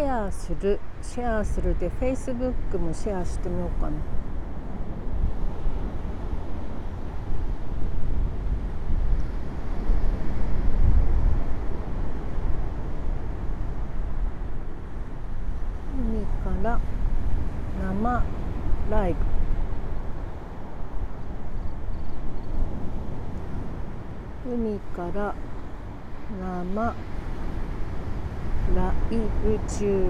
ェアするシェアするで Facebook もシェアしてみようかな。海から生ライブ。海から生ライブ中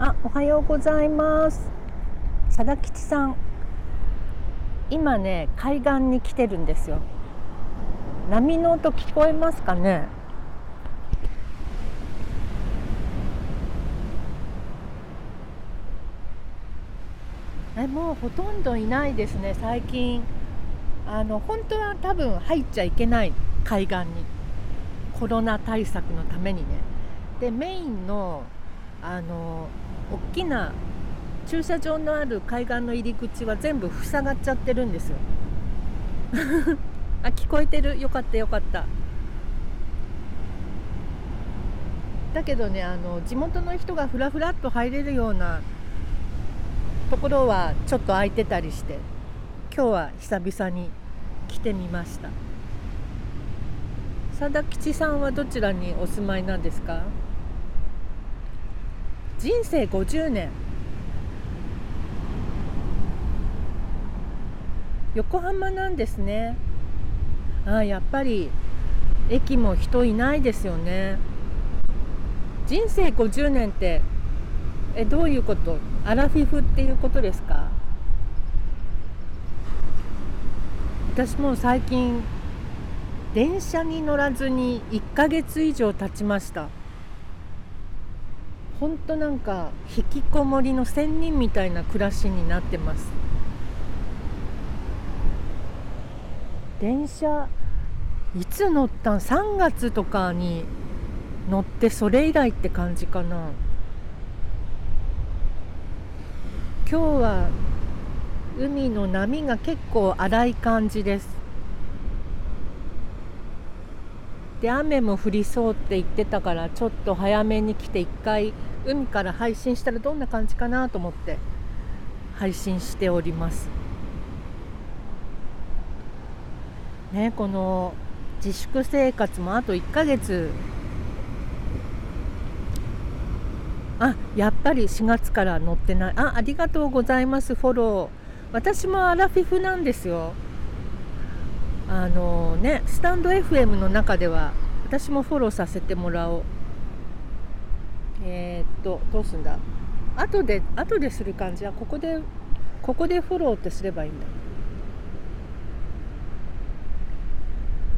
あ、おはようございます。佐田吉さん。今ね海岸に来てるんですよ。波の音聞こえますかね？もうほとんどいないですね最近。あの本当は多分入っちゃいけない海岸にコロナ対策のためにね。でメインのあの大きな駐車場のある海岸の入り口は全部塞がっちゃってるんですよ。あ聞こえてる？よかったよかった。だけどねあの地元の人がふらふらっと入れるようなところはちょっと空いてたりして今日は久々に来てみました。佐田吉さんはどちらにお住まいなんですか？人生50年。横浜なんですね。あやっぱり駅も人いないですよね。人生50年ってえどういうこと？アラフィフっていうことですか？私も最近電車に乗らずに1ヶ月以上経ちました。ほんとなんか引きこもりの仙人みたいな暮らしになってます。電車いつ乗ったん？3月とかに乗ってそれ以来って感じかな。今日は海の波が結構荒い感じです。で雨も降りそうって言ってたからちょっと早めに来て一回海から配信したらどんな感じかなと思って配信しております。ねこの自粛生活もあと1ヶ月あやっぱり4月から乗ってない。あありがとうございます。フォロー。私もアラフィフなんですよ。あのねスタンド FM の中では私もフォローさせてもらおう。えー、っとどうすんだ？後で後でする感じ？はここでここでフォローってすればいいんだ。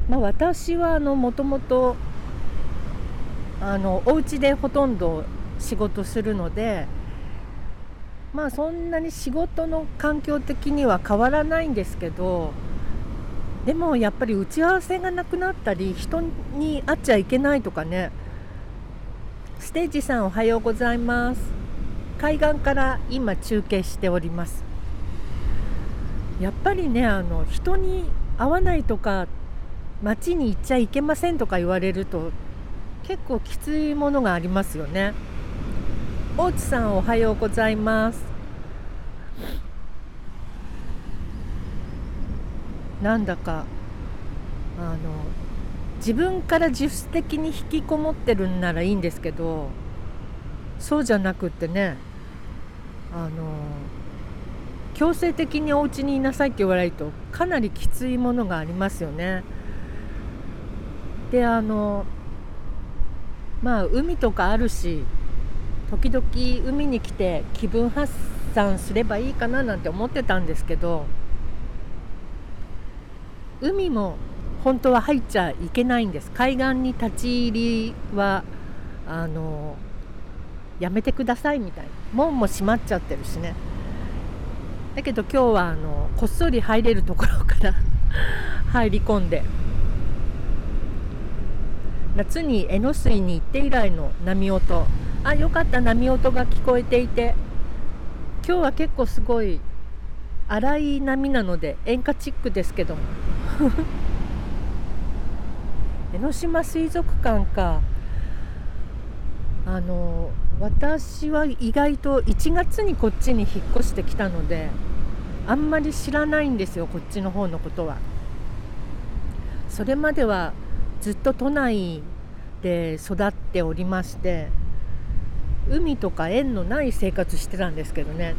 まあ私はあのもともとあのお家でほとんど仕事するのでまあそんなに仕事の環境的には変わらないんですけどでもやっぱり打ち合わせがなくなったり人に会っちゃいけないとかね。ステージさんおはようございます。海岸から今中継しております。やっぱりねあの人に会わないとか街に行っちゃいけませんとか言われると結構きついものがありますよね。大地さんおはようございますなんだかあの自分から自主的に引きこもってるんならいいんですけどそうじゃなくってねあの強制的にお家にいなさいって言われるとかなりきついものがありますよね。であのまあ海とかあるし時々海に来て気分発散すればいいかななんて思ってたんですけど海も本当は入っちゃいけないんです。海岸に立ち入りはあのやめてくださいみたいな。門も閉まっちゃってるしね。だけど今日はあのこっそり入れるところから 入り込んで。夏に江ノ水に行って以来の波音。あよかった波音が聞こえていて。今日は結構すごい荒い波なので演歌チックですけど。江ノ島水族館か。あの私は意外と1月にこっちに引っ越してきたのであんまり知らないんですよこっちの方のことは。それまではずっと都内で育っておりまして海とか縁のない生活してたんですけどね。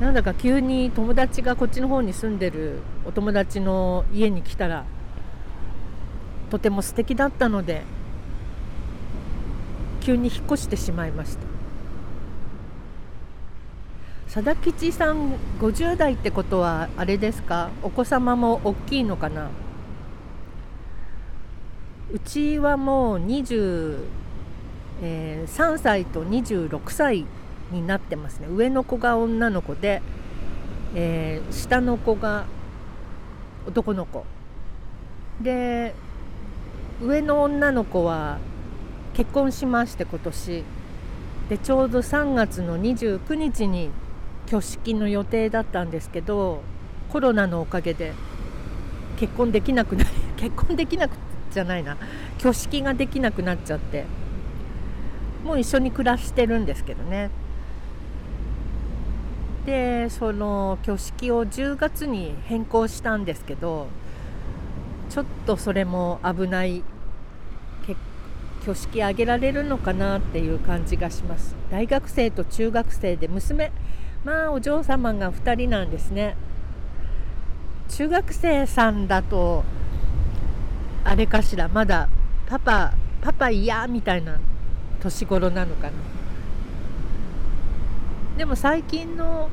なんだか急に友達がこっちの方に住んでるお友達の家に来たらとても素敵だったので急に引っ越してしまいました。佐田吉さん50代ってことはあれですか？お子様も大きいのかな？うちはもう23、えー、歳と26歳になってますね。上の子が女の子で、えー、下の子が男の子。で上の女の子は結婚しまして今年。でちょうど3月の29日に挙式の予定だったんですけどコロナのおかげで結婚できなくなり結婚できなくじゃないな。挙式ができなくなっちゃって。もう一緒に暮らしてるんですけどね。でその挙式を10月に変更したんですけどちょっとそれも危ない挙式挙げられるのかなっていう感じがします。大学生と中学生で娘まあお嬢様が2人なんですね。中学生さんだとあれかしらまだパパパパ嫌みたいな年頃なのかな。でも最近の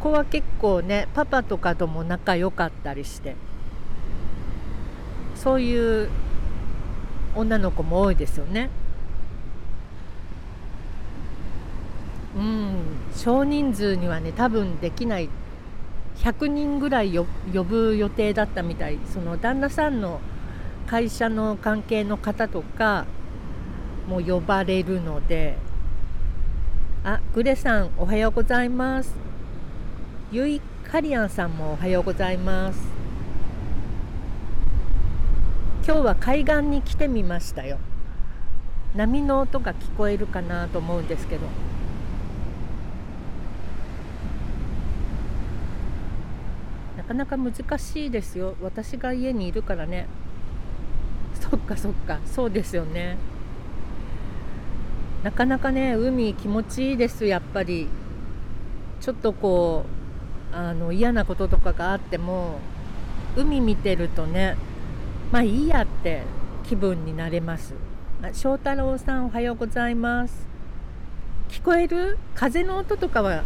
子は結構ねパパとかとも仲良かったりしてそういう女の子も多いですよね。うん少人数にはね多分できない。100人ぐらい呼ぶ予定だったみたい。その旦那さんの会社の関係の方とかも呼ばれるので。あグレさんおはようございます。ゆいかりやんさんもおはようございます。今日は海岸に来てみましたよ。波の音が聞こえるかなと思うんですけど。なかなか難しいですよ。私が家にいるからね。そっかそっか。そうですよね。なかなかね海気持ちいいですやっぱり。ちょっとこうあの嫌なこととかがあっても海見てるとねまあいいやって気分になれます。翔太郎さんおはようございます。聞こえる？風の音とかは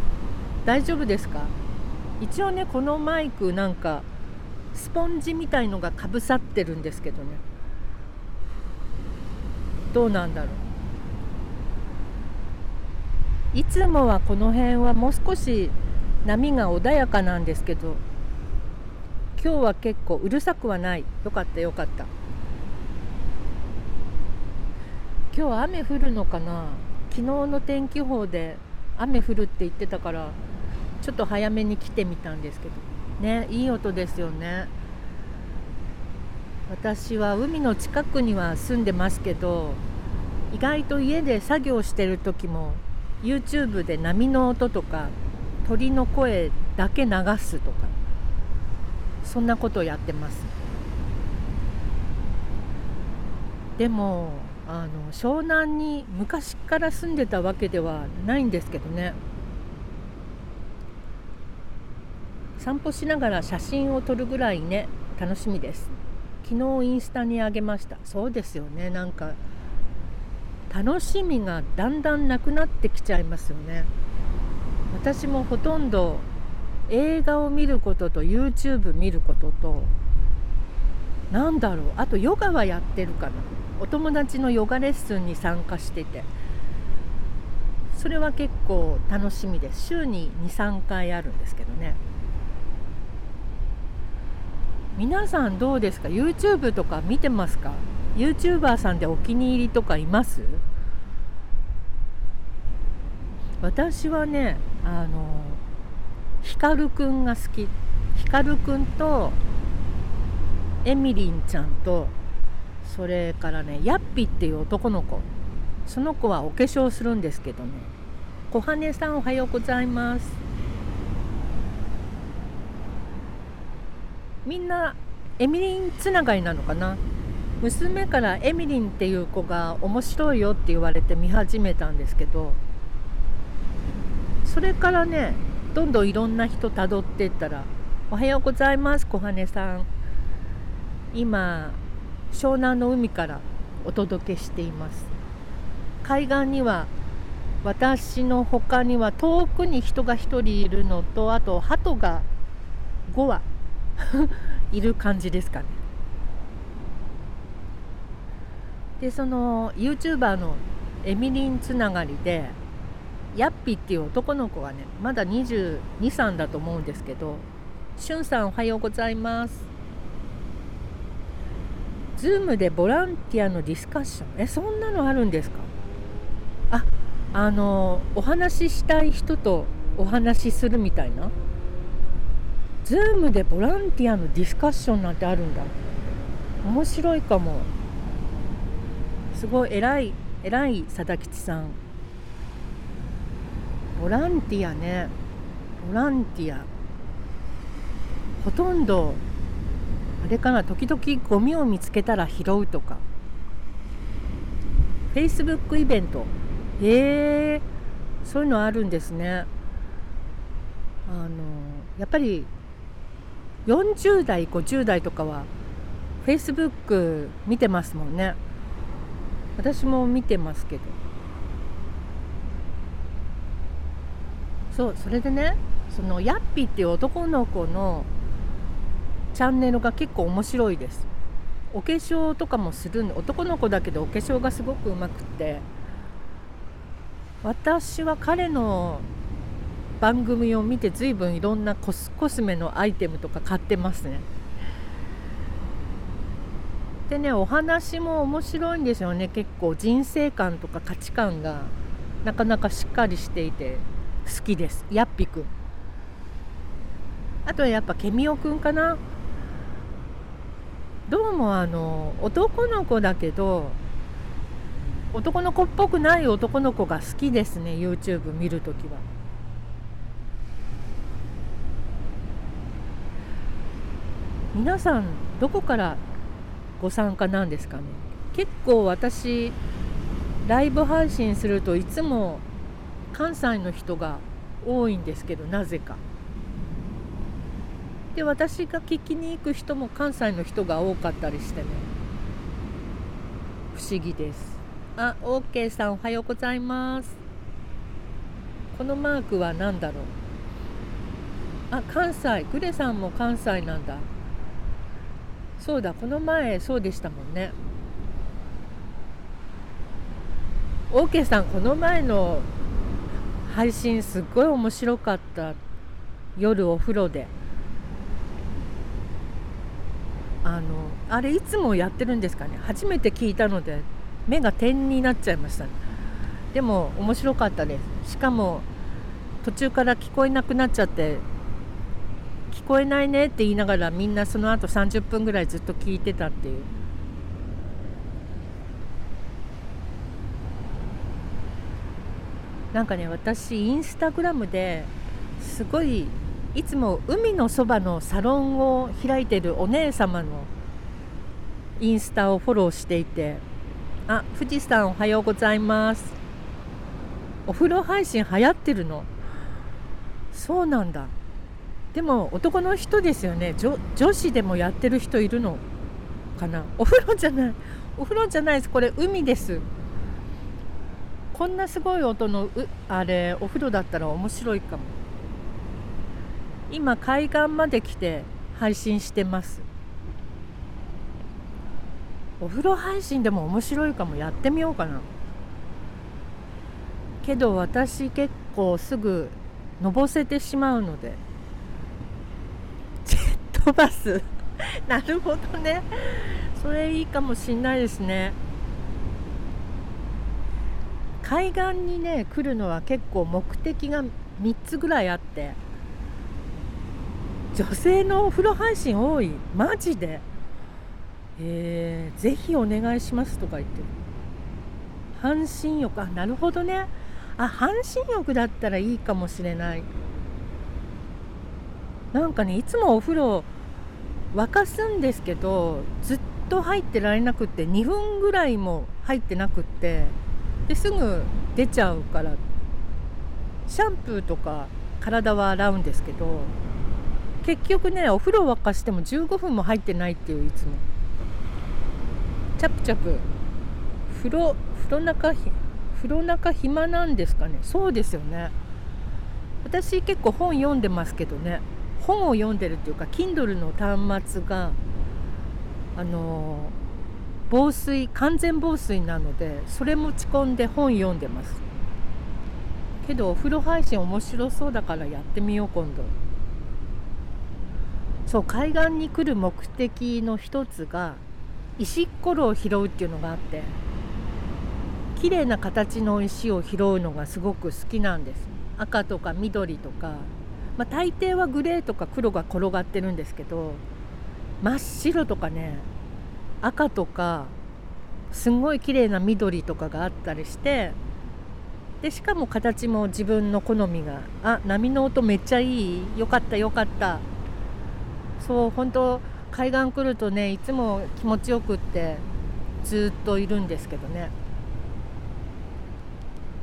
大丈夫ですか？一応ねこのマイクなんかスポンジみたいのがかぶさってるんですけどね。どうなんだろう。いつもはこの辺はもう少し波が穏やかなんですけど今日は結構うるさくはない。よかったよかった。今日は雨降るのかな？昨日の天気予報で雨降るって言ってたからちょっと早めに来てみたんですけど。ねいい音ですよね。私は海の近くには住んでますけど意外と家で作業してる時も YouTube で波の音とか鳥の声だけ流すとかそんなことをやってます。でもあの湘南に昔から住んでたわけではないんですけどね。散歩しながら写真を撮るぐらいね楽しみです。昨日インスタにあげました。そうですよね。なんか楽しみがだんだんなくなってきちゃいますよね。私もほとんど映画を見ることと YouTube 見ることとなんだろうあとヨガはやってるかな。お友達のヨガレッスンに参加してて。それは結構楽しみです。週に23回あるんですけどね。皆さんどうですか？YouTube とか見てますか？YouTuber さんでお気に入りとかいます？私はねあの光くんが好き。光くんとエミリンちゃんとそれからねヤッピっていう男の子。その子はお化粧するんですけどね。小羽さんおはようございます。みんなエミリンつながりなのかな？娘からエミリンっていう子が面白いよって言われて見始めたんですけどそれからねどんどんいろんな人たどっていったら「おはようございます小羽さん」今湘南の海からお届けしています。海岸には私の他には遠くに人が1人いるのとあと鳩が5羽いる感じですかね。でその YouTuber のエミリンつながりでヤッピっていう男の子がねまだ223だと思うんですけどしゅんさんおはようございます。ズームでボランティアのディスカッション？えそんなのあるんですか？ああのお話ししたい人とお話しするみたいな？ズームでボランティアのディスカッションなんてあるんだ。面白いかも。すごい偉い偉い佐田吉さん。ボランティアね。ボランティア。ほとんどあれかな時々ゴミを見つけたら拾うとか。Facebook イベント。へえそういうのあるんですね。あのやっぱり40代50代とかは Facebook 見てますもんね。私も見てますけど。そうそれでねそのヤッピーっていう男の子のチャンネルが結構面白いです。お化粧とかもするんで男の子だけどお化粧がすごくうまくって。私は彼の番組を見て随分いろんなコスコスメのアイテムとか買ってますね。でねお話も面白いんですよね。結構人生観とか価値観がなかなかしっかりしていて好きです。やっぴくん。あとはやっぱケミオくんかな。どうもあの男の子だけど男の子っぽくない男の子が好きですね。YouTube 見るときは。皆さんどこからご参加なんですかね。結構私ライブ配信するといつも関西の人が多いんですけどなぜか。で私が聞きに行く人も関西の人が多かったりしてね。不思議です。あ、OK さんおはようございます。このマークは何だろう。あ、関西。グレさんも関西なんだ。そうだこの前そうでしたもんね。OK さんこの前の配信すっごい面白かった夜お風呂で。あのあれいつもやってるんですかね。初めて聞いたので目が点になっちゃいましたね。でも面白かったです。しかも途中から聞こえなくなっちゃってこえないねって言いながらみんなその後30分ぐらいずっと聞いてたっていう。なんかね私インスタグラムですごいいつも海のそばのサロンを開いてるお姉様のインスタをフォローしていてあ富士山おはようございます。お風呂配信流行ってるの？そうなんだ。でも男の人ですよね。女子でもやってる人いるの？かな？お風呂じゃない。お風呂じゃないです。これ海です。こんなすごい音のあれお風呂だったら面白いかも。今海岸まで来て配信してます。お風呂配信でも面白いかも。やってみようかな。けど私結構すぐのぼせてしまうので。飛ばす。なるほどね。それいいかもしんないですね。海岸にね来るのは結構目的が3つぐらいあって女性のお風呂配信多い。マジで。えー、ぜひお願いしますとか言ってる。半身浴。あなるほどね。あ半身浴だったらいいかもしれない。なんかねいつもお風呂沸かすんですけどずっと入ってられなくって2分ぐらいも入ってなくってですぐ出ちゃうからシャンプーとか体は洗うんですけど結局ねお風呂沸かしても15分も入ってないっていういつも。チャプチャプ風呂風呂中風呂中暇なんですかね。そうですよね。私結構本読んでますけどね。本を読んでるっていうか Kindle の端末があの防水完全防水なのでそれ持ち込んで本読んでます。けどお風呂配信面白そうだからやってみよう今度。そう海岸に来る目的の一つが石っころを拾うっていうのがあって綺麗な形の石を拾うのがすごく好きなんです。赤とか緑とか、まあ、大抵はグレーとか黒が転がってるんですけど真っ白とかね赤とかすごい綺麗な緑とかがあったりしてでしかも形も自分の好みがあ波の音めっちゃいいよかったよかった。そう本当海岸来るとねいつも気持ちよくってずっといるんですけどね。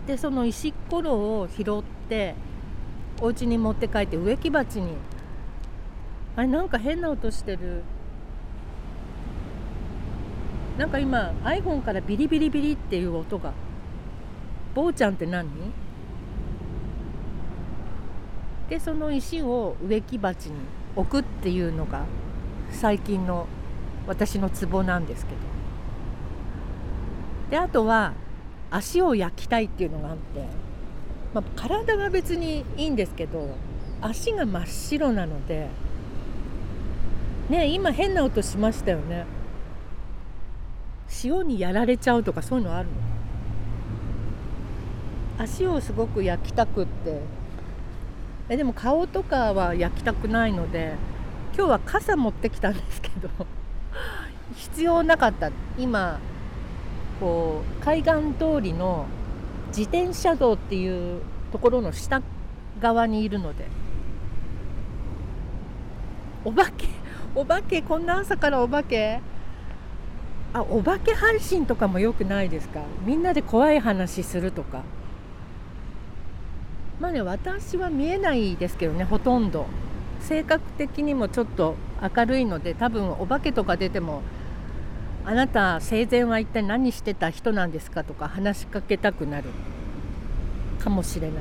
でその石ころを拾ってお家に持って帰って植木鉢に。あれなんか変な音してる。なんか今 iPhone からビリビリビリっていう音が。坊ちゃんって何？でその石を植木鉢に置くっていうのが最近の私のツボなんですけど。であとは足を焼きたいっていうのがあって、まあ、体は別にいいんですけど足が真っ白なのでね今変な音しましたよね。塩にやられちゃうとかそういうのあるの？足をすごく焼きたくって。えでも顔とかは焼きたくないので今日は傘持ってきたんですけど必要なかった。今こう海岸通りの自転車道っていうところの下側にいるので。お化け お化けこんな朝からお化け。あお化け配信とかもよくないですか？みんなで怖い話するとか。まあね私は見えないですけどねほとんど。性格的にもちょっと明るいので多分お化けとか出ても「あなた生前は一体何してた人なんですか?」とか話しかけたくなるかもしれない。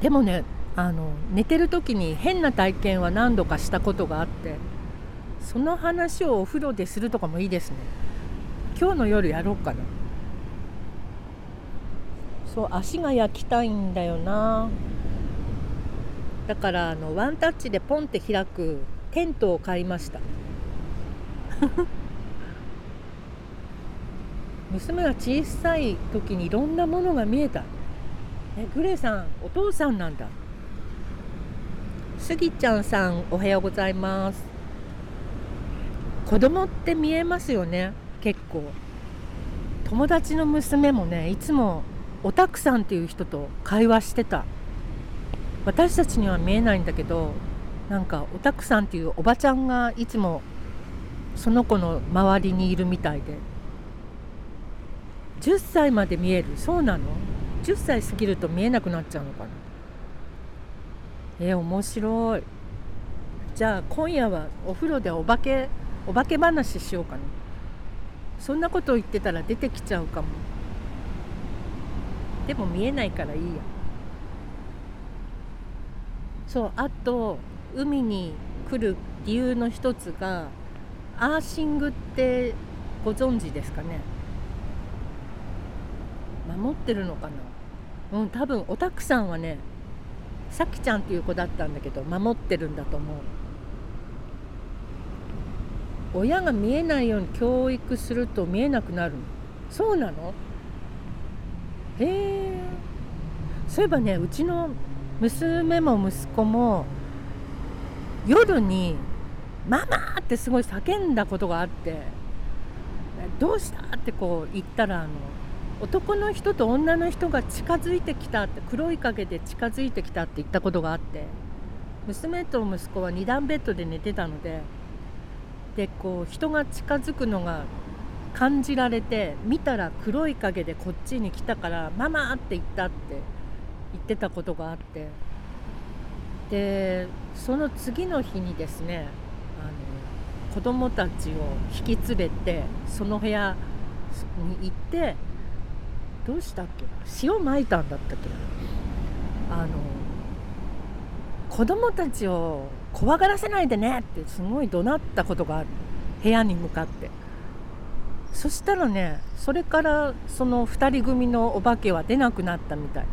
でもねあの寝てる時に変な体験は何度かしたことがあってその話をお風呂でするとかもいいですね。今日の夜やろうかな。そう足が焼きたいんだよな。だからあのワンタッチでポンって開くテントを買いました。娘が小さい時にいろんなものが見えた。えグレーさんお父さんなんだ。スギちゃんさんおはようございます。子供って見えますよね結構。友達の娘もねいつもおたくさんっていう人と会話してた。私たちには見えないんだけどなんかおたくさんっていうおばちゃんがいつもその子の周りにいるみたいで。10歳まで見える。そうなの？10歳過ぎると見えなくなっちゃうのかな？えー、面白い。じゃあ今夜はお風呂でお化けお化け話しようかな。そんなこと言ってたら出てきちゃうかも。でも見えないからいいや。そうあと海に来る理由の一つがアーシングってご存知ですかね？守ってるのかな？うん多分おたくさんはねさきちゃんっていう子だったんだけど守ってるんだと思う。親が見えないように教育すると見えなくなるそうなの？へえ。そういえばねうちの娘も息子も夜に「ママ!」ってすごい叫んだことがあって「どうした?」ってこう言ったらあの男の人と女の人が近づいてきたって黒い影で近づいてきたって言ったことがあって娘と息子は2段ベッドで寝てたのででこう人が近づくのが感じられて見たら黒い影でこっちに来たから「ママ!」って言ったって言ってたことがあってでその次の日にですねあの子供たちを引き連れてその部屋に行ってどうしたっけ塩まいたんだったっけあの子供たちを怖がらせないでねってすごい怒鳴ったことがある。部屋に向かって。そしたらねそれからその2人組のお化けは出なくなったみたい。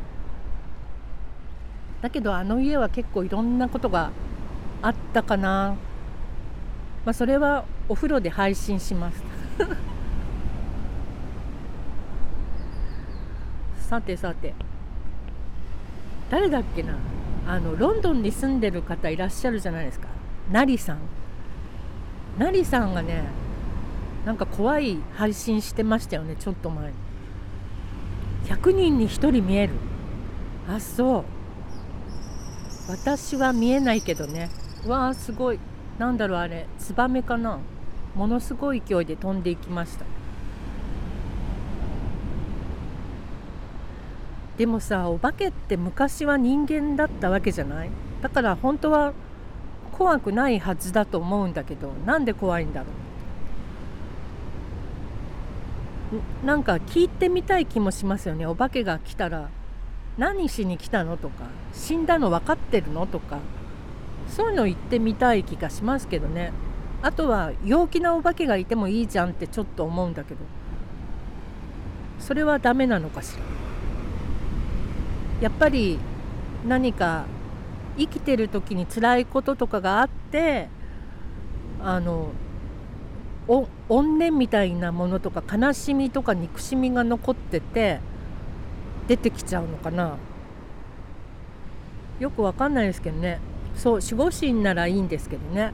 だけどあの家は結構いろんなことがあったかな。まあそれはお風呂で配信します。さてさて。誰だっけな？あのロンドンに住んでる方いらっしゃるじゃないですか。ナリさん。ナリさんがねなんか怖い配信してましたよねちょっと前。に100人に1人見える。あそう。私は見えないけどね。わあすごい。なんだろうあれツバメかな？ものすごい勢いで飛んでいきました。でもさお化けって昔は人間だったわけじゃない？だから本当は怖くないはずだと思うんだけどなんで怖いんだろう？なんか聞いてみたい気もしますよね。お化けが来たら何しに来たのとか死んだの分かってるのとか。そういうの言ってみたい気がしますけどね。あとは陽気なお化けがいてもいいじゃんってちょっと思うんだけど。それはダメなのかしら。やっぱり何か生きてる時に辛いこととかがあってあの怨念みたいなものとか悲しみとか憎しみが残ってて出てきちゃうのかな。よくわかんないですけどね。そう守護神ならいいんですけどね。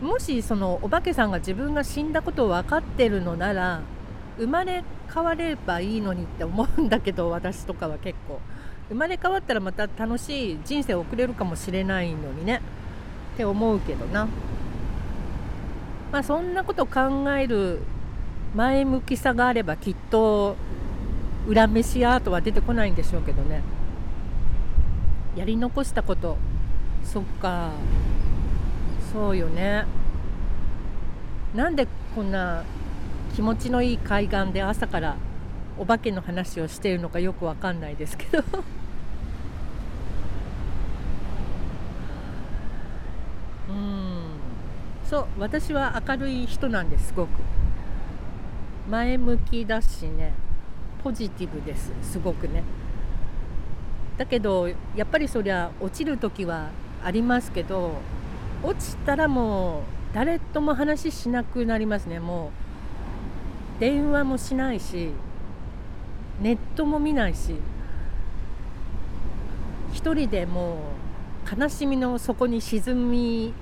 もしそのお化けさんが自分が死んだことを分かってるのなら生まれ変わればいいのにって思うんだけど私とかは結構。生まれ変わったらまた楽しい人生を送れるかもしれないのにね。って思うけどな。まあそんなこと考える前向きさがあればきっと裏飯アートは出てこないんでしょうけどね。やり残したこと。そっか。そうよね。なんでこんな気持ちのいい海岸で朝からお化けの話をしているのかよくわかんないですけど。うん。そう私は明るい人なんですすごく。前向きだしね。ポジティブですすごくね。だけどやっぱりそりゃ落ちる時はありますけど落ちたらもう誰とも話しなくなりますね。もう電話もしないしネットも見ないし一人でもう悲しみの底に沈み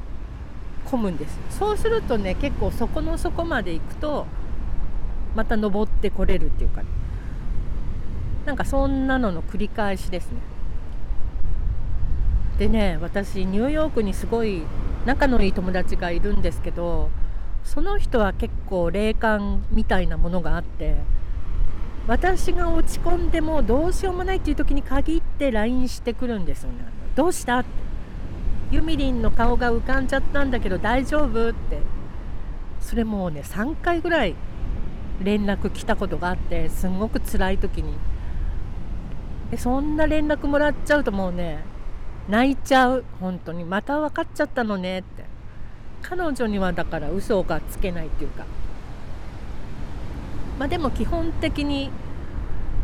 込むんです。そうするとね結構底の底まで行くとまた登ってこれるっていうか、ね、なんかそんなのの繰り返しですね。でね私ニューヨークにすごい仲のいい友達がいるんですけどその人は結構霊感みたいなものがあって私が落ち込んでもどうしようもないっていう時に限って LINE してくるんですよね。どうしたって。ユミリンの顔が浮かんじゃったんだけど大丈夫って。それもうね3回ぐらい連絡来たことがあってすんごく辛い時に。でそんな連絡もらっちゃうともうね泣いちゃう。本当に。また分かっちゃったのねって。彼女にはだから嘘がつけないっていうか。まあでも基本的に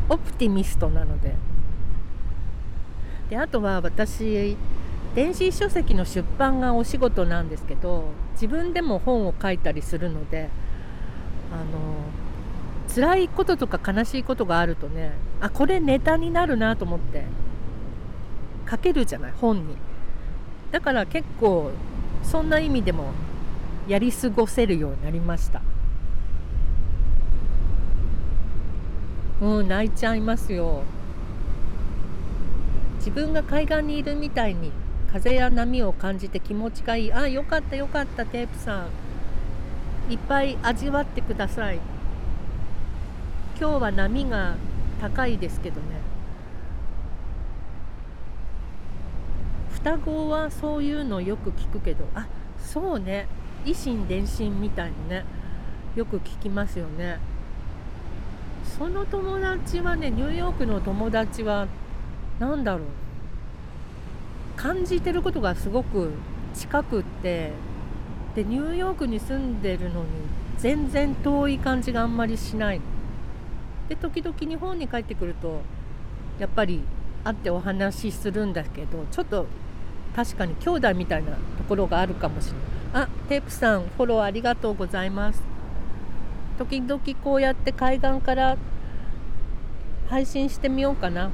オプティミストなので。であとは私電子書籍の出版がお仕事なんですけど自分でも本を書いたりするのであの辛いこととか悲しいことがあるとねあこれネタになるなと思って書けるじゃない本に。だから結構そんな意味でもやり過ごせるようになりました。うん泣いちゃいますよ。自分が海岸にいるみたいに風や波を感じて気持ちがいい。あよかったよかったテープさん。いっぱい味わってください。今日は波が高いですけどね。双子はそういうのよく聞くけど。あそうね。維新伝心みたいにねよく聞きますよね。その友達はねニューヨークの友達は何だろう。感じてることがすごく近くって。でニューヨークに住んでるのに全然遠い感じがあんまりしないで時々日本に帰ってくるとやっぱり会ってお話しするんだけどちょっと確かに兄弟みたいなところがあるかもしれない。あテープさんフォローありがとうございます。時々こうやって海岸から配信してみようかな。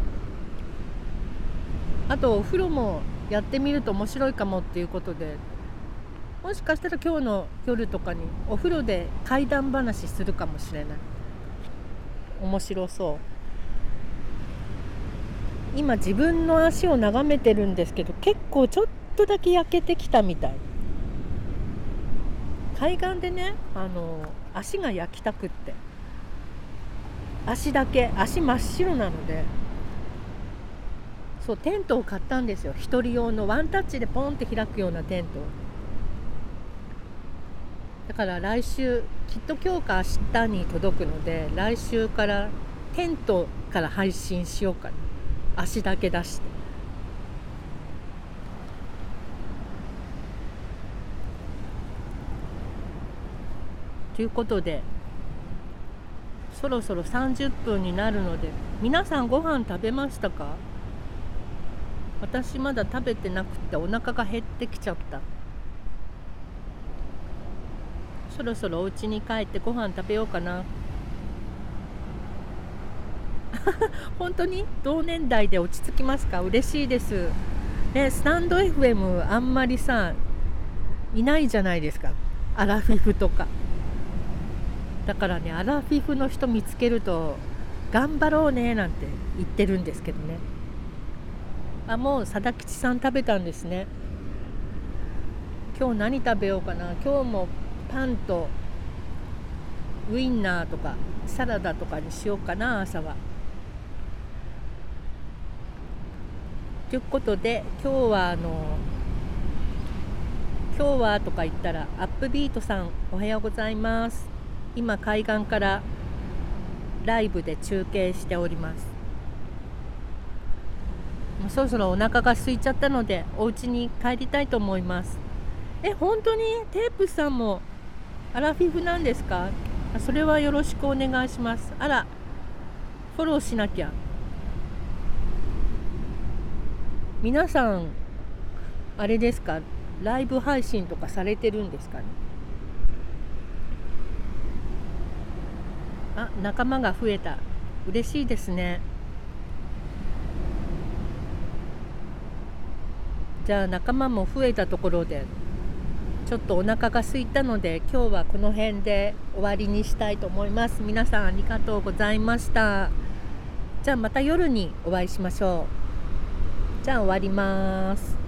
あとお風呂もやってみると面白いかもっていうことでもしかしたら今日の夜とかにお風呂で怪談話するかもしれない。面白そう。今自分の足を眺めてるんですけど結構ちょっとだけ焼けてきたみたい。海岸でねあの足が焼きたくって。足だけ足真っ白なので。そうテントを買ったんですよ。1人用のワンタッチでポンって開くようなテントだから来週きっと今日か明日に届くので来週からテントから配信しようかな。足だけ出して。ということでそろそろ30分になるので皆さんご飯食べましたか？私まだ食べてなくてお腹が減ってきちゃった。そろそろお家に帰ってご飯食べようかな。本当に同年代で落ち着きますか？嬉しいです。ねスタンド FM あんまりさいないじゃないですか。アラフィフとか。だからねアラフィフの人見つけると頑張ろうねなんて言ってるんですけどね。あもう佐田吉さん食べたんですね。今日何食べようかな？今日もパンとウインナーとかサラダとかにしようかな朝は。ということで今日はあの今日はとか言ったらアップビートさんおはようございます。今海岸からライブで中継しております。もうそろそろお腹が空いちゃったのでお家に帰りたいと思います。え本当にテープさんもアラフィフなんですか？それはよろしくお願いします。あらフォローしなきゃ。皆さんあれですか？ライブ配信とかされてるんですかね？あ仲間が増えた。嬉しいですね。じゃあ仲間も増えたところで。ちょっとお腹が空いたので今日はこの辺で終わりにしたいと思います。皆さんありがとうございました。じゃあまた夜にお会いしましょう。じゃあ終わります。